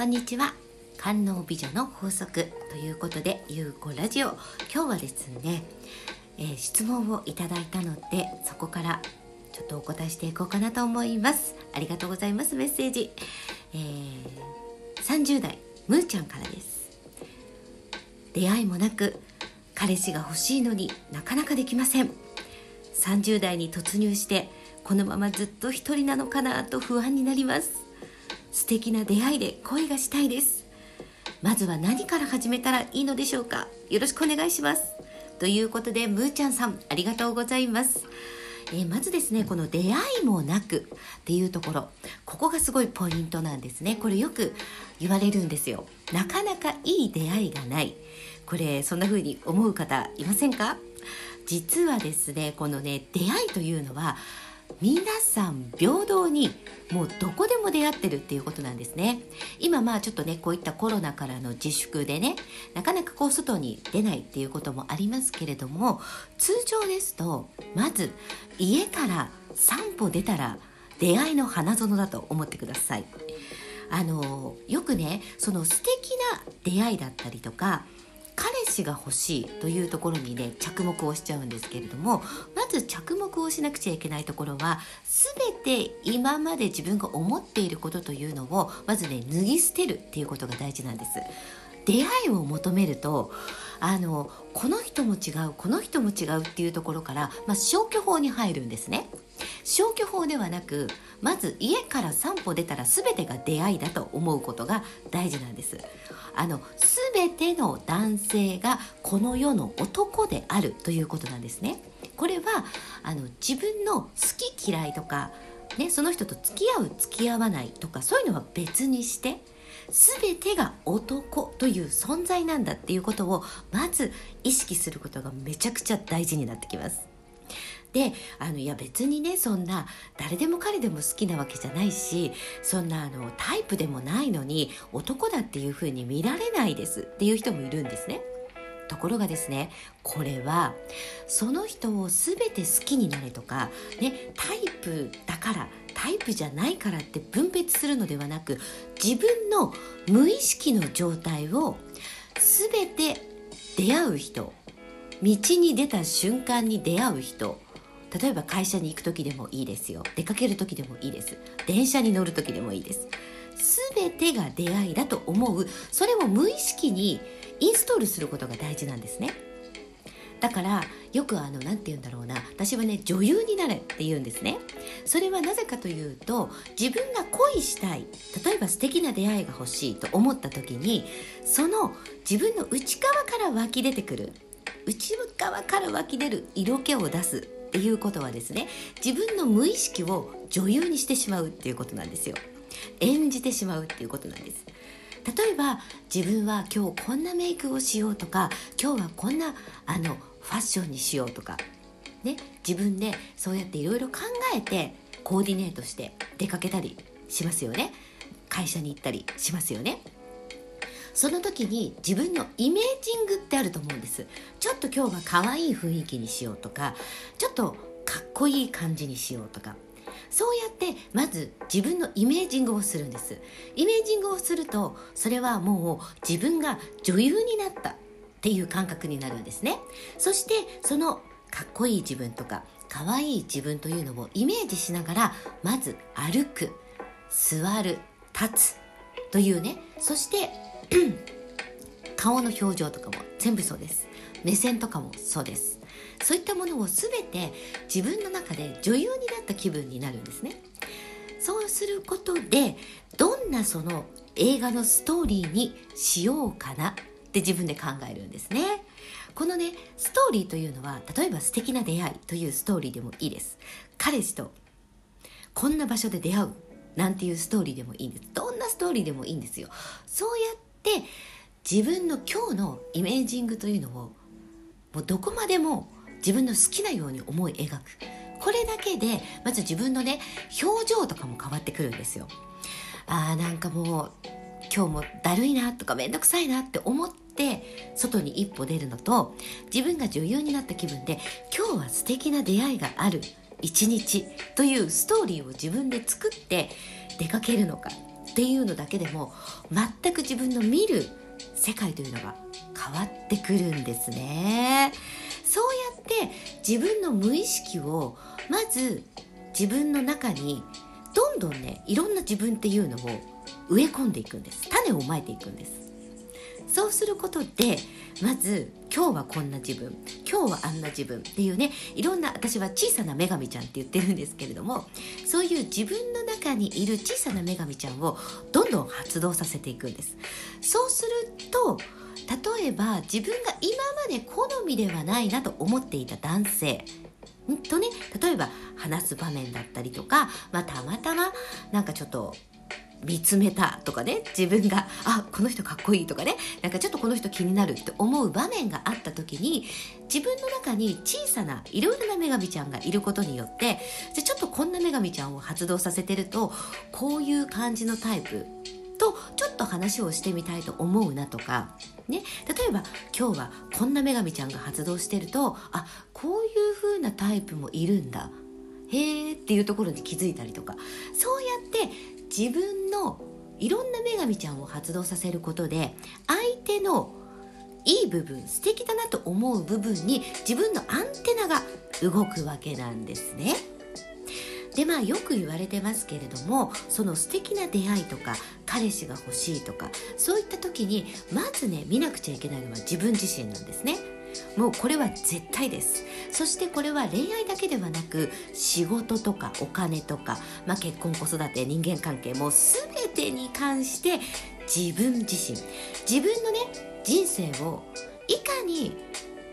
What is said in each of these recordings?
こんにちは。観音美女の法則ということでゆうこラジオ。今日はですね、えー、質問をいただいたのでそこからちょっとお答えしていこうかなと思います。ありがとうございますメッセージ、えー、30代むーちゃんからです。出会いもなく彼氏が欲しいのになかなかできません。30代に突入してこのままずっと一人なのかなと不安になります。素敵な出会いで恋がしたいです。まずは何から始めたらいいのでしょうか？よろしくお願いします。ということでむーちゃんさんありがとうございます。え、まずですねこの出会いもなくっていうところ。ここがすごいポイントなんですね。これよく言われるんですよ。なかなかいい出会いがない。これそんな風に思う方いませんか？実はですねこのね出会いというのは皆さん平等にもうどこでも出会ってるっていうことなんですね。今まあちょっとねこういったコロナからの自粛でねなかなかこう外に出ないっていうこともありますけれども通常ですとまず家から散歩出たら出会いの花園だと思ってください。あのよくねその素敵な出会いだったりとか彼氏が欲しいというところにね着目をしちゃうんですけれどもまず着目をしなくちゃいけないところは全て今まで自分が思っていることというのをまずね脱ぎ捨てるっていうことが大事なんです。出会いを求めるとあのこの人も違うこの人も違うっていうところから、まあ、消去法に入るんですね。消去法ではなくまず家から散歩出たら全てが出会いだと思うことが大事なんです。あの全ての男性がこの世の男であるということなんですね。これはあの自分の好き嫌いとか、ね、その人と付き合う付き合わないとかそういうのは別にして全てが男という存在なんだっていうことをまず意識することがめちゃくちゃ大事になってきます。であのいや別にねそんな誰でも彼でも好きなわけじゃないしそんなあのタイプでもないのに男だっていう風に見られないですっていう人もいるんですね。ところがですねこれはその人を全て好きになれとか、ね、タイプだからタイプじゃないからって分別するのではなく自分の無意識の状態を全て出会う人道に出た瞬間に出会う人例えば会社に行く時でもいいですよ。出かける時でもいいです。電車に乗る時でもいいです。全てが出会いだと思う。それを無意識にインストールすることが大事なんですね。だからよくあの何て言うんだろうな。私はね女優になれって言うんですね。それはなぜかというと自分が恋したい例えば素敵な出会いが欲しいと思った時にその自分の内側から湧き出てくる内側から湧き出る色気を出すっていうことはですね自分の無意識を女優にしてしまうっていうことなんですよ。演じてしまうっていうことなんです。例えば自分は今日こんなメイクをしようとか今日はこんなあのファッションにしようとかね自分でそうやっていろいろ考えてコーディネートして出かけたりしますよね。会社に行ったりしますよね。その時に自分のイメージングってあると思うんです。ちょっと今日は可愛い雰囲気にしようとかちょっとかっこいい感じにしようとか。そうやってまず自分のイメージングをするんです。イメージングをするとそれはもう自分が女優になったっていう感覚になるんですね。そしてそのかっこいい自分とか可愛い自分というのをイメージしながらまず歩く座る立つというね。そして 顔の表情とかも全部そうです。目線とかもそうです。そういったものを全て自分の中で女優になった気分になるんですね。そうすることでどんなその映画のストーリーにしようかなって自分で考えるんですね。このねストーリーというのは例えば素敵な出会いというストーリーでもいいです。彼氏とこんな場所で出会うなんていうストーリーでもいいんです。どんなストーリーでもいいんですよ。そうやって自分の今日のイメージングというのをもうどこまでも自分の好きなように思い描く。これだけでまず自分のね表情とかも変わってくるんですよ。あーなんかもう今日もだるいなとかめんどくさいなって思って外に一歩出るのと自分が女優になった気分で今日は素敵な出会いがある一日というストーリーを自分で作って出かけるのか。っていうのだけでも全く自分の見る世界というのが変わってくるんですね。そうやって自分の無意識をまず自分の中にどんどんねいろんな自分っていうのを植え込んでいくんです。種をまいていくんです。そうすることでまず今日はこんな自分今日はあんな自分っていうねいろんな私は小さな女神ちゃんって言ってるんですけれどもそういう自分の中にいる小さな女神ちゃんをどんどん発動させていくんです。そうすると例えば自分が今まで好みではないなと思っていた男性とね例えば話す場面だったりとか、まあ、たまたまなんかちょっと見つめたとかね自分があこの人かっこいいとかねなんかちょっとこの人気になるって思う場面があった時に自分の中に小さないろいろな女神ちゃんがいることによってじゃちょっとこんな女神ちゃんを発動させてるとこういう感じのタイプとちょっと話をしてみたいと思うなとか、ね、例えば今日はこんな女神ちゃんが発動してるとあこういう風なタイプもいるんだ。へーっていうところに気づいたりとかそうやって自分のいろんな女神ちゃんを発動させることで相手のいい部分素敵だなと思う部分に自分のアンテナが動くわけなんですね。でまあよく言われてますけれどもその素敵な出会いとか彼氏が欲しいとかそういった時にまずね見なくちゃいけないのは自分自身なんですね。もうこれは絶対です。そしてこれは恋愛だけではなく仕事とかお金とか、まあ、結婚子育て人間関係もう全てに関して自分自身。自分のね人生をいかに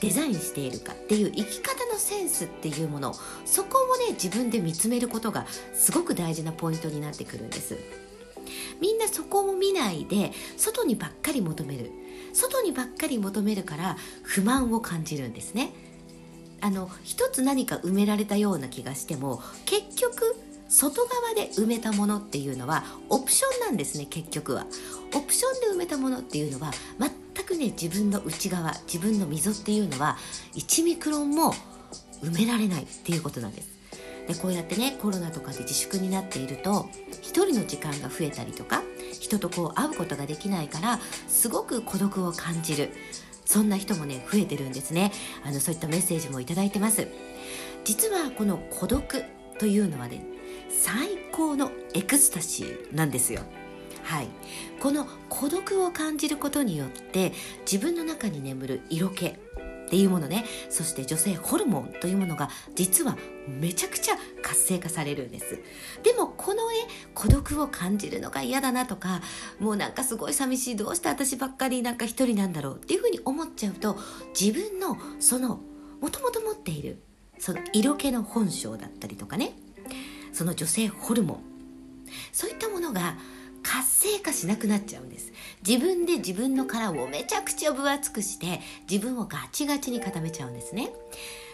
デザインしているかっていう生き方のセンスっていうもの。そこをね自分で見つめることがすごく大事なポイントになってくるんです。みんなそこを見ないで外にばっかり求める。外にばっかり求めるから不満を感じるんですね。あの一つ何か埋められたような気がしても結局外側で埋めたものっていうのはオプションなんですね結局は。オプションで埋めたものっていうのは全くね自分の内側自分の溝っていうのは1ミクロンも埋められないっていうことなんです。でこうやってねコロナとかで自粛になっていると一人の時間が増えたりとか人とこう会うことができないからすごく孤独を感じる。そんな人もね増えてるんですね。あのそういったメッセージも頂いてます。実はこの孤独というのはね最高のエクスタシーなんですよ。はい、この孤独を感じることによって自分の中に眠る色気っていうものね。そして女性ホルモンというものが実はめちゃくちゃ活性化されるんです。でもこの絵孤独を感じるのが嫌だなとかもうなんかすごい寂しいどうして私ばっかりなんか一人なんだろうっていうふうに思っちゃうと自分のそのもともと持っているその色気の本性だったりとかね。その女性ホルモン。そういったものが成果しなくなっちゃうんです。自分で自分の殻をめちゃくちゃ分厚くして自分をガチガチに固めちゃうんですね。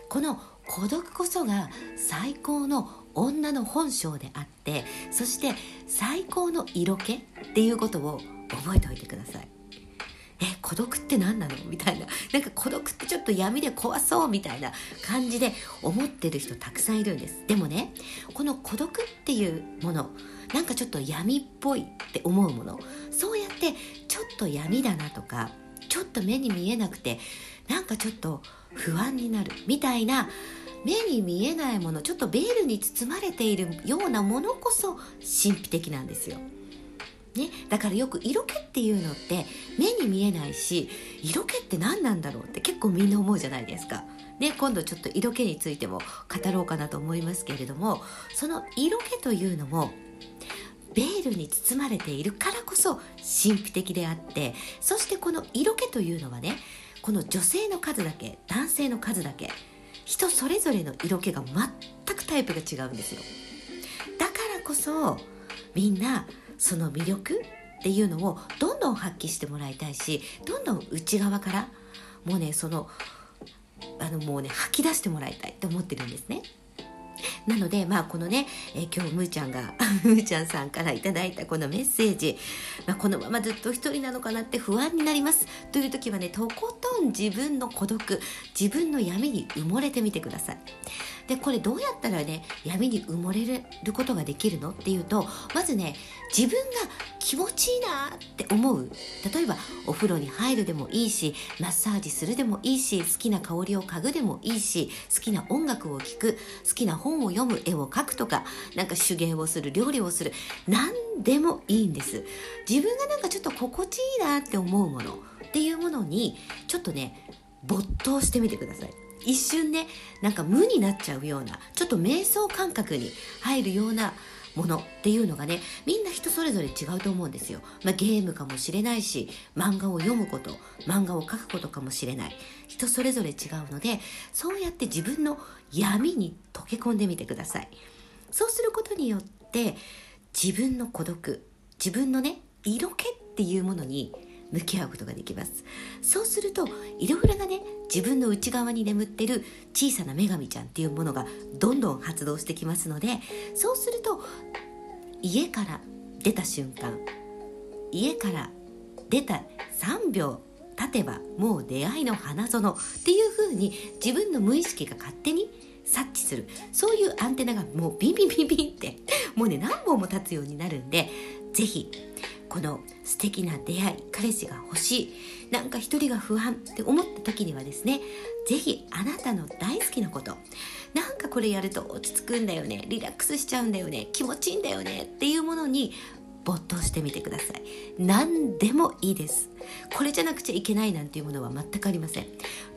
この孤独こそが最高の女の本性であってそして最高の色気っていうことを覚えておいてください。孤独って何なの？みたいな。なんか孤独ってちょっと闇で怖そうみたいな感じで思ってる人たくさんいるんです。でもねこの孤独っていうものなんかちょっと闇っぽいって思うものそうやってちょっと闇だなとかちょっと目に見えなくてなんかちょっと不安になるみたいな目に見えないものちょっとベールに包まれているようなものこそ神秘的なんですよ。ね、だからよく色気っていうのって目に見えないし色気って何なんだろうって結構みんな思うじゃないですか。ね、今度ちょっと色気についても語ろうかなと思いますけれどもその色気というのもベールに包まれているからこそ神秘的であってそしてこの色気というのはねこの女性の数だけ男性の数だけ人それぞれの色気が全くタイプが違うんですよだからこそみんなその魅力っていうのをどんどん発揮してもらいたいしどんどん内側からもうねそのあのもうね吐き出してもらいたいと思ってるんですね。なので、まあ、このね、えー、今日むーちゃんが むーちゃんさんから頂いたこのメッセージ、まあ、このままずっと一人なのかなって不安になります。という時はねとことん自分の孤独自分の闇に埋もれてみてください。でこれどうやったらね闇に埋もれることができるのっていうとまずね自分が気持ちいいなって思う。例えばお風呂に入るでもいいしマッサージするでもいいし好きな香りを嗅ぐでもいいし好きな音楽を聴く好きな本を読む絵を描くとかなんか手芸をする料理をする何でもいいんです。自分がなんかちょっと心地いいなって思うものっていうものにちょっとね没頭してみてください。一瞬ねなんか無になっちゃうようなちょっと瞑想感覚に入るようなものっていうのがねみんな人それぞれ違うと思うんですよ、まあ、ゲームかもしれないし漫画を読むこと漫画を描くことかもしれない。人それぞれ違うのでそうやって自分の闇に溶け込んでみてください。そうすることによって自分の孤独自分のね色気っていうものに向き合うことができます。そうするといろいろなね自分の内側に眠ってる小さな女神ちゃんっていうものがどんどん発動してきますのでそうすると家から出た瞬間家から出た3秒経てばもう出会いの花園っていう風に自分の無意識が勝手に察知する。そういうアンテナがもうビンビンビンビンってもうね何本も立つようになるんで是非この素敵な出会い彼氏が欲しいなんか一人が不安って思った時にはですね是非あなたの大好きなことなんかこれやると落ち着くんだよねリラックスしちゃうんだよね気持ちいいんだよねっていうものに没頭してみてください。何でもいいです。これじゃなくちゃいけないなんていうものは全くありません。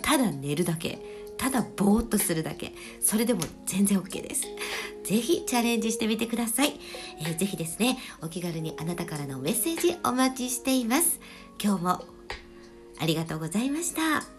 ただ寝るだけ。ただぼーっとするだけ。それでも全然 OK です。是非チャレンジしてみてください、えー、ぜひですねお気軽にあなたからのメッセージお待ちしています。今日もありがとうございました。